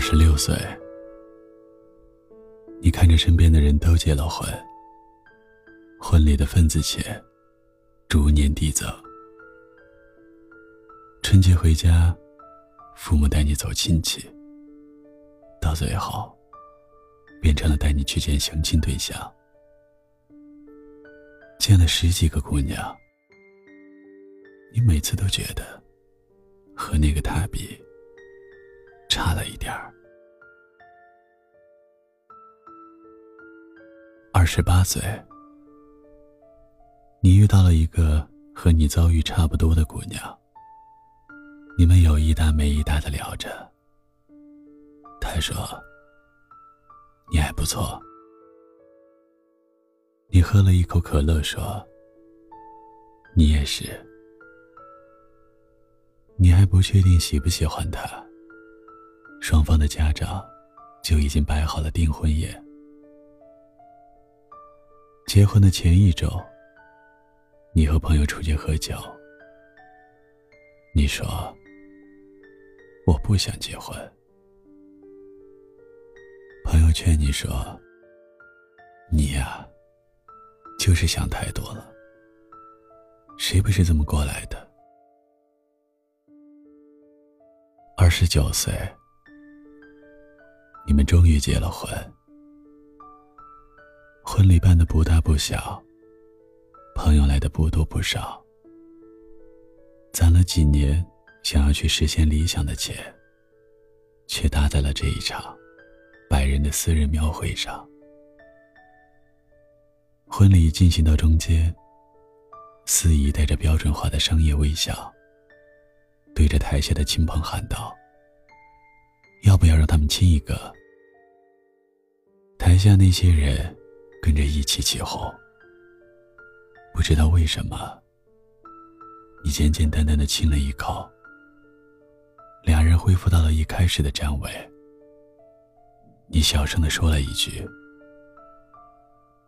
二十六岁，你看着身边的人都结了婚，婚礼的份子钱逐年递增。春节回家，父母带你走亲戚，到最后变成了带你去见相亲对象。见了十几个姑娘，你每次都觉得和那个他比差了一点儿。二十八岁，你遇到了一个和你遭遇差不多的姑娘，你们有一搭没一搭的聊着。她说：“你还不错。”你喝了一口可乐，说：“你也是。”你还不确定喜不喜欢他，双方的家长就已经摆好了订婚宴。结婚的前一周，你和朋友出去喝酒，你说：“我不想结婚。”朋友劝你说：“你呀。”就是想太多了。谁不是这么过来的？二十九岁，你们终于结了婚，婚礼办的不大不小，朋友来的不多不少，攒了几年想要去实现理想的钱，却搭在了这一场百人的私人庙会上。婚礼进行到中间，司仪带着标准化的商业微笑，对着台下的亲朋喊道：“要不要让他们亲一个？”台下那些人跟着一起起哄。不知道为什么，你简简单单的亲了一口，两人恢复到了一开始的站位。你小声的说了一句：“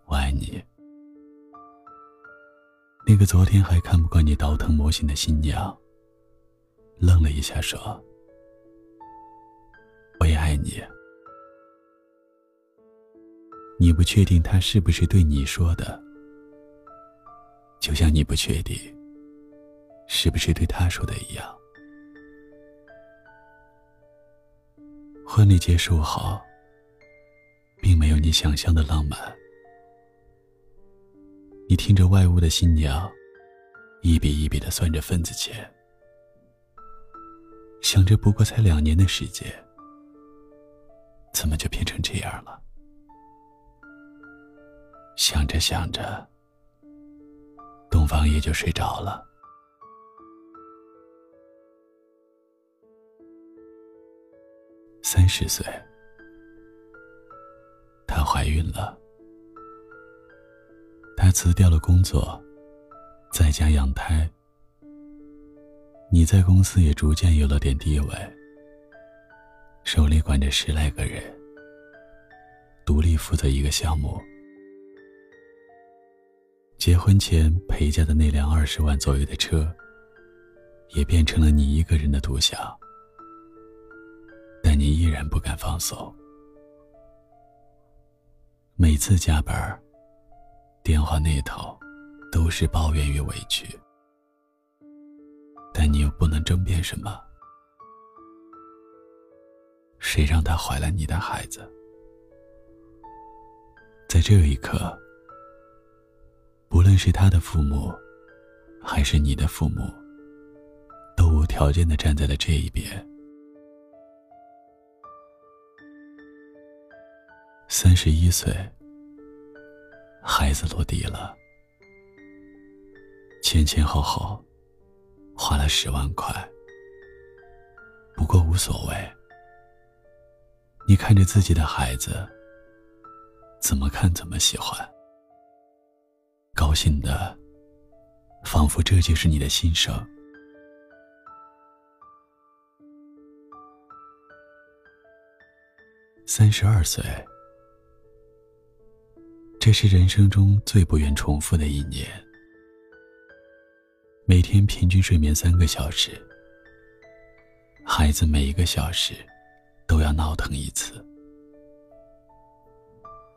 我爱你。”那个昨天还看不惯你倒腾模型的新娘，愣了一下，说：“我也爱你。”你不确定他是不是对你说的，就像你不确定是不是对他说的一样。婚礼结束后，并没有你想象的浪漫。你听着外屋的新娘，一笔一笔的算着份子钱，想着不过才两年的时间，怎么就变成这样了？想着想着，东方也就睡着了。三十岁，她怀孕了。她辞掉了工作，在家养胎。你在公司也逐渐有了点地位，手里管着十来个人，独立负责一个项目。结婚前陪嫁的那辆二十万左右的车，也变成了你一个人的独享。但你依然不敢放松，每次加班电话那头都是抱怨与委屈，但你又不能争辩什么。谁让他怀了你的孩子？在这一刻，论是他的父母，还是你的父母，都无条件的站在了这一边。三十一岁。孩子落地了，前前后后花了十万块，不过无所谓。你看着自己的孩子，怎么看怎么喜欢，高兴的，仿佛这就是你的心声。三十二岁。这是人生中最不愿重复的一年。每天平均睡眠三个小时，孩子每一个小时都要闹腾一次。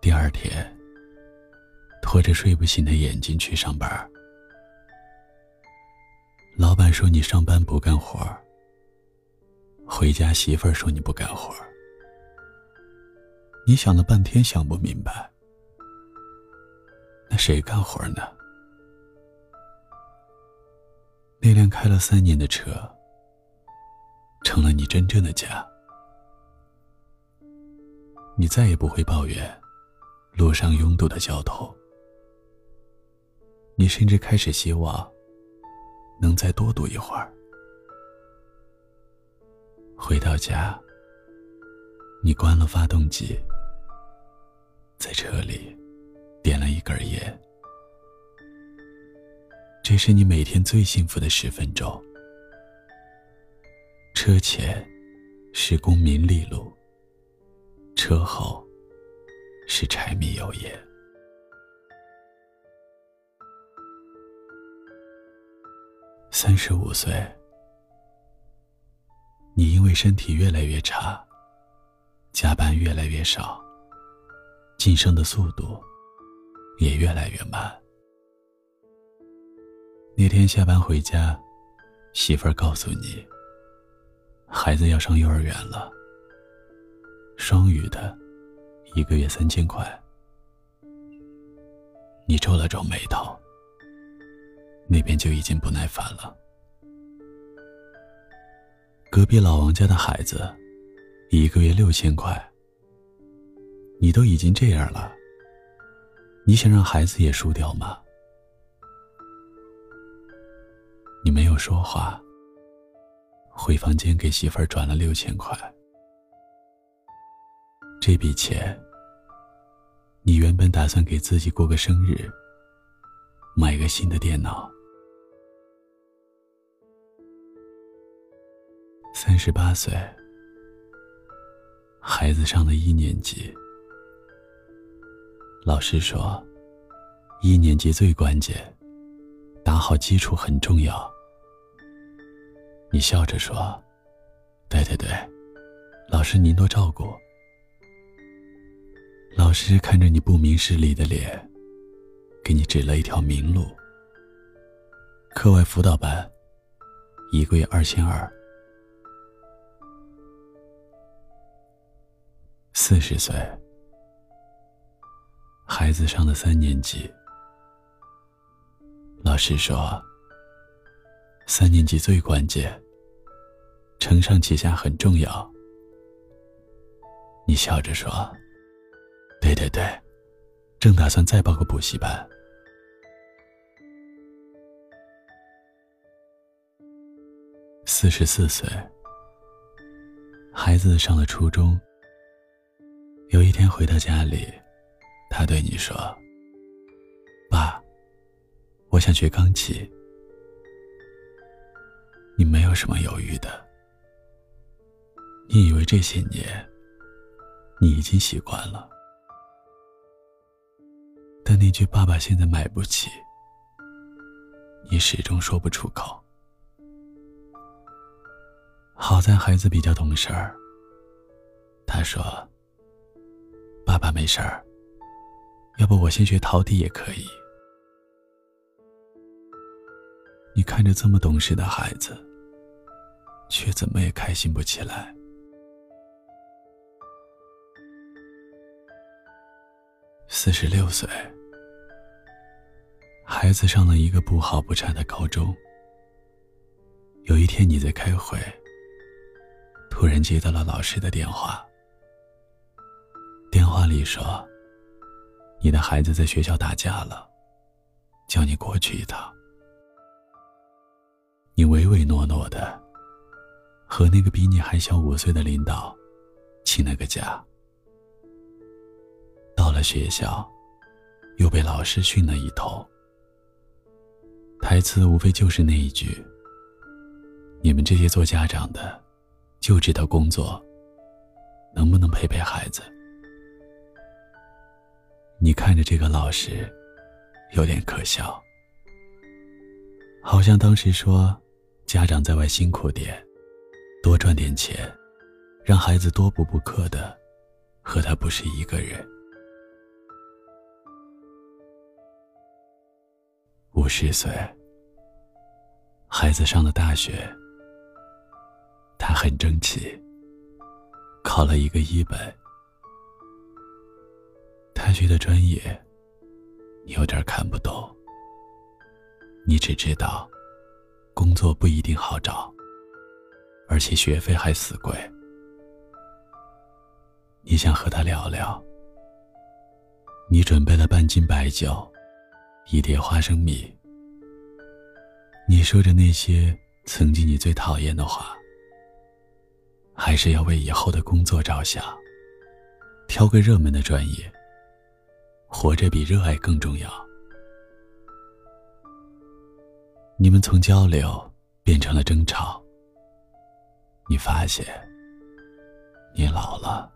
第二天，拖着睡不醒的眼睛去上班。老板说你上班不干活回家媳妇儿说你不干活你想了半天想不明白，那谁干活呢？那辆开了三年的车，成了你真正的家，你再也不会抱怨。路上拥堵的交通，你甚至开始希望能再多读一会儿。回到家，你关了发动机，在车里点了一根烟，这是你每天最幸福的十分钟。车前是功名利禄，车后。是柴米油盐。三十五岁，你因为身体越来越差，加班越来越少，晋升的速度也越来越慢。那天下班回家，媳妇儿告诉你，孩子要上幼儿园了，双语的。一个月三千块，你皱了皱眉头，那边就已经不耐烦了。隔壁老王家的孩子，一个月六千块，你都已经这样了，你想让孩子也输掉吗？你没有说话，回房间给媳妇儿转了六千块。这笔钱，你原本打算给自己过个生日，买个新的电脑。三十八岁，孩子上了一年级。老师说，一年级最关键，打好基础很重要。你笑着说：“对对对，老师您多照顾。”老师看着你不明事理的脸，给你指了一条明路。课外辅导班，一个月二千二。四十岁，孩子上了三年级。老师说，三年级最关键，承上启下很重要。你笑着说。对对对，正打算再报个补习班。四十四岁，孩子上了初中。有一天回到家里，他对你说：“爸，我想学钢琴。”你没有什么犹豫的，你以为这些年你已经习惯了。但那句“爸爸现在买不起”，你始终说不出口。好在孩子比较懂事儿，他说：“爸爸没事儿，要不我先学陶笛也可以。”你看着这么懂事的孩子，却怎么也开心不起来。四十六岁。孩子上了一个不好不差的高中。有一天你在开会，突然接到了老师的电话。电话里说，你的孩子在学校打架了，叫你过去一趟。你唯唯诺诺的，和那个比你还小五岁的领导请了个假。到了学校，又被老师训了一通。台词无非就是那一句：“你们这些做家长的，就知道工作，能不能陪陪孩子？”你看着这个老师，有点可笑，好像当时说，家长在外辛苦点，多赚点钱，让孩子多补补课的，和他不是一个人。五十岁，孩子上了大学，他很争气，考了一个一本。他学的专业，你有点看不懂。你只知道，工作不一定好找，而且学费还死贵。你想和他聊聊，你准备了半斤白酒。一碟花生米。你说着那些曾经你最讨厌的话，还是要为以后的工作着想。挑个热门的专业，活着比热爱更重要。你们从交流变成了争吵。你发现，你老了，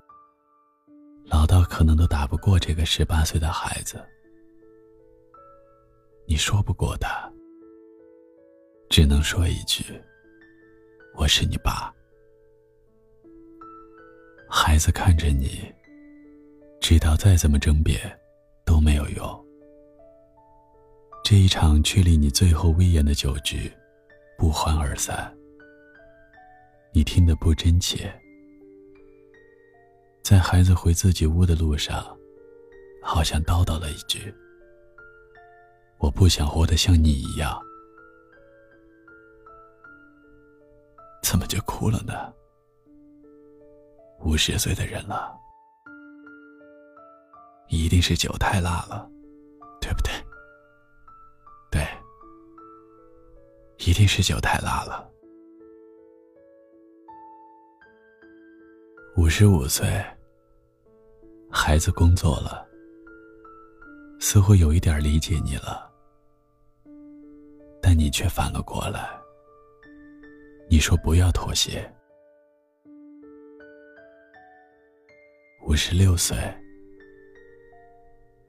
老到可能都打不过这个十八岁的孩子。你说不过他，只能说一句：“我是你爸。”孩子看着你，知道再怎么争辩都没有用。这一场确立你最后威严的酒局，不欢而散。你听得不真切，在孩子回自己屋的路上，好像叨叨了一句。我不想活得像你一样，怎么就哭了呢？五十岁的人了，一定是酒太辣了，对不对？对，一定是酒太辣了。五十五岁，孩子工作了，似乎有一点理解你了。但你却反了过来。你说不要妥协。五十六岁，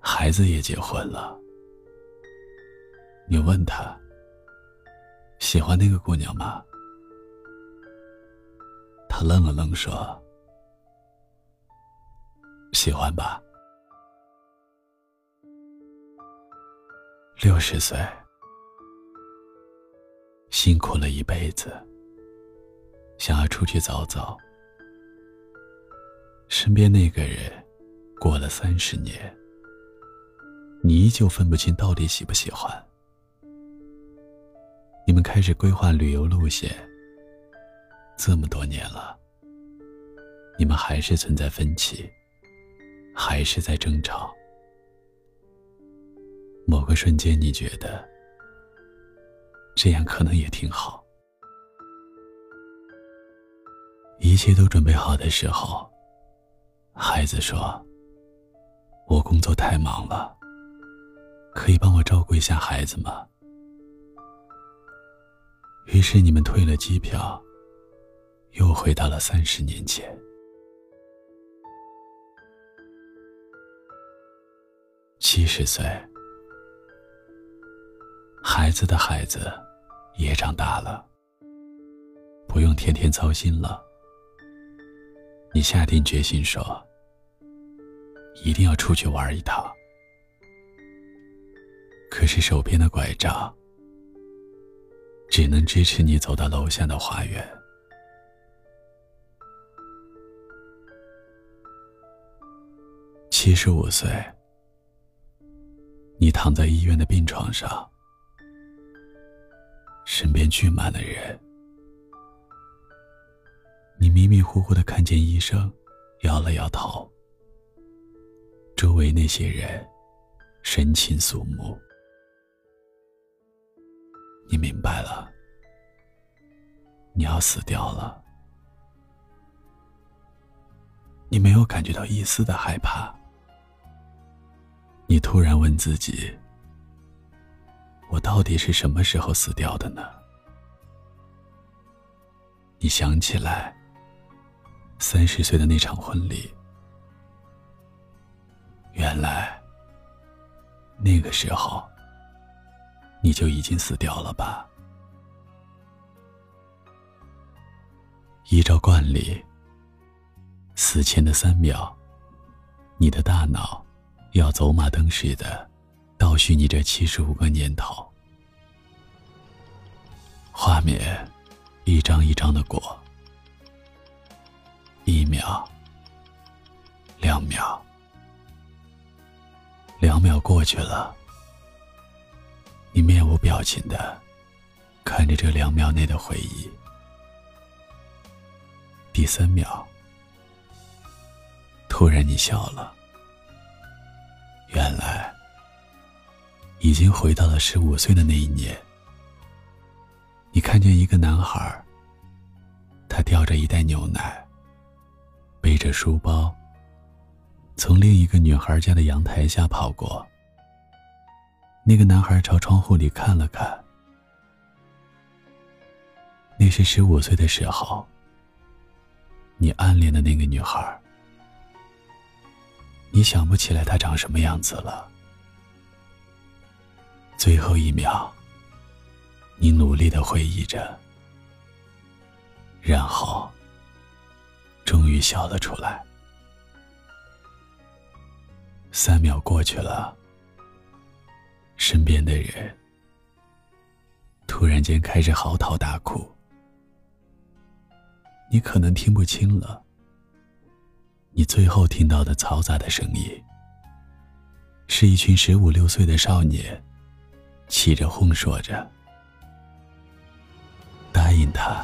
孩子也结婚了。你问他喜欢那个姑娘吗？他愣了愣说：“喜欢吧。”六十岁。辛苦了一辈子，想要出去走走。身边那个人，过了三十年，你依旧分不清到底喜不喜欢。你们开始规划旅游路线，这么多年了，你们还是存在分歧，还是在争吵。某个瞬间，你觉得。这样可能也挺好。一切都准备好的时候，孩子说：“我工作太忙了，可以帮我照顾一下孩子吗？”于是你们退了机票，又回到了三十年前。七十岁，孩子的孩子。也长大了，不用天天操心了。你下定决心说，一定要出去玩一趟。可是手边的拐杖，只能支持你走到楼下的花园。七十五岁，你躺在医院的病床上。身边聚满了人，你迷迷糊糊的看见医生，摇了摇头。周围那些人，神情肃穆。你明白了，你要死掉了。你没有感觉到一丝的害怕。你突然问自己。我到底是什么时候死掉的呢？你想起来，三十岁的那场婚礼，原来那个时候你就已经死掉了吧？依照惯例，死前的三秒，你的大脑要走马灯似的倒叙你这七十五个年头，画面一张一张的过，一秒，两秒，两秒过去了，你面无表情的看着这两秒内的回忆。第三秒，突然你笑了。原来，已经回到了十五岁的那一年。你看见一个男孩，他吊着一袋牛奶，背着书包，从另一个女孩家的阳台下跑过。那个男孩朝窗户里看了看，那是十五岁的时候。你暗恋的那个女孩，你想不起来她长什么样子了。最后一秒，你努力的回忆着，然后，终于笑了出来。三秒过去了，身边的人突然间开始嚎啕大哭。你可能听不清了。你最后听到的嘈杂的声音，是一群十五六岁的少年，起着哄说着：“答应他。”